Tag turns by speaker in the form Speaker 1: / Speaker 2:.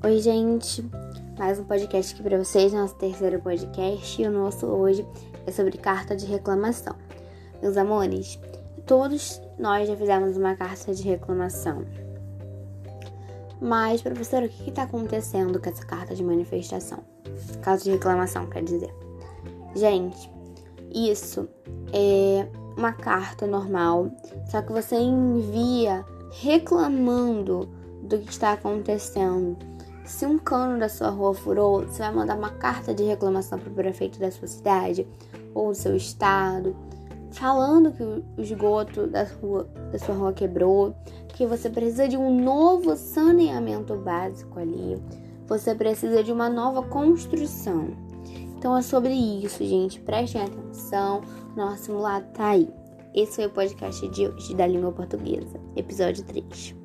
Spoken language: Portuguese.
Speaker 1: Oi, gente. Mais um podcast aqui para vocês, nosso terceiro podcast. E o nosso hoje é sobre carta de reclamação. Meus amores, todos nós já fizemos uma carta de reclamação. Mas, professora, o que está acontecendo com essa carta de manifestação? Carta de reclamação, quer dizer. Gente, isso é uma carta normal, só que você envia reclamando do que está acontecendo. Se um cano da sua rua furou, você vai mandar uma carta de reclamação para o prefeito da sua cidade ou do seu estado, falando que o esgoto da, rua, da sua rua quebrou, que você precisa de um novo saneamento básico ali, você precisa de uma nova construção. Então é sobre isso, gente. Prestem atenção. Nosso simulado tá aí. Esse foi o podcast de hoje da língua portuguesa, episódio 3.